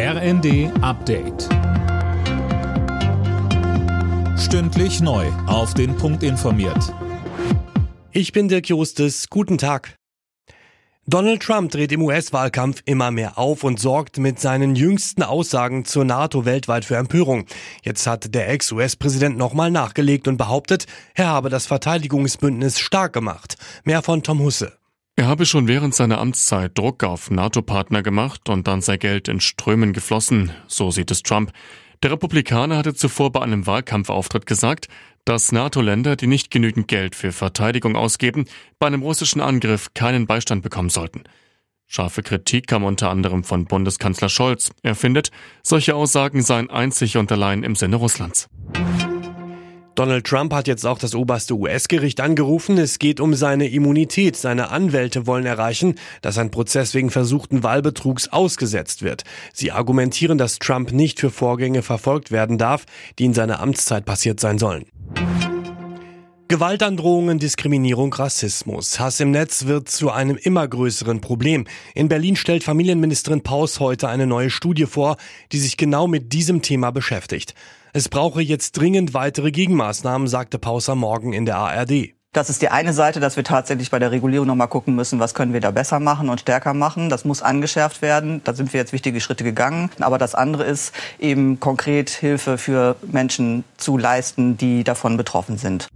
RND Update. Stündlich neu. Auf den Punkt informiert. Ich bin Dirk Jostes. Guten Tag. Donald Trump dreht im US-Wahlkampf immer mehr auf und sorgt mit seinen jüngsten Aussagen zur NATO weltweit für Empörung. Jetzt hat der Ex-US-Präsident nochmal nachgelegt und behauptet, er habe das Verteidigungsbündnis stark gemacht. Mehr von Tom Husse. Er habe schon während seiner Amtszeit Druck auf NATO-Partner gemacht und dann sei Geld in Strömen geflossen, so sieht es Trump. Der Republikaner hatte zuvor bei einem Wahlkampfauftritt gesagt, dass NATO-Länder, die nicht genügend Geld für Verteidigung ausgeben, bei einem russischen Angriff keinen Beistand bekommen sollten. Scharfe Kritik kam unter anderem von Bundeskanzler Scholz. Er findet, solche Aussagen seien einzig und allein im Sinne Russlands. Donald Trump hat jetzt auch das oberste US-Gericht angerufen. Es geht um seine Immunität. Seine Anwälte wollen erreichen, dass ein Prozess wegen versuchten Wahlbetrugs ausgesetzt wird. Sie argumentieren, dass Trump nicht für Vorgänge verfolgt werden darf, die in seiner Amtszeit passiert sein sollen. Gewaltandrohungen, Diskriminierung, Rassismus. Hass im Netz wird zu einem immer größeren Problem. In Berlin stellt Familienministerin Paus heute eine neue Studie vor, die sich genau mit diesem Thema beschäftigt. Es brauche jetzt dringend weitere Gegenmaßnahmen, sagte Paus am Morgen in der ARD. Das ist die eine Seite, dass wir tatsächlich bei der Regulierung nochmal gucken müssen, was können wir da besser machen und stärker machen. Das muss angeschärft werden. Da sind wir jetzt wichtige Schritte gegangen. Aber das andere ist eben konkret Hilfe für Menschen zu leisten, die davon betroffen sind.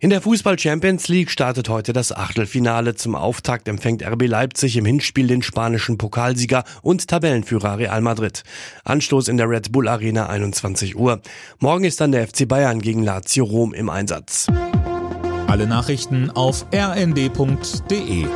In der Fußball Champions League startet heute das Achtelfinale. Zum Auftakt empfängt RB Leipzig im Hinspiel den spanischen Pokalsieger und Tabellenführer Real Madrid. Anstoß in der Red Bull Arena 21 Uhr. Morgen ist dann der FC Bayern gegen Lazio Rom im Einsatz. Alle Nachrichten auf rnd.de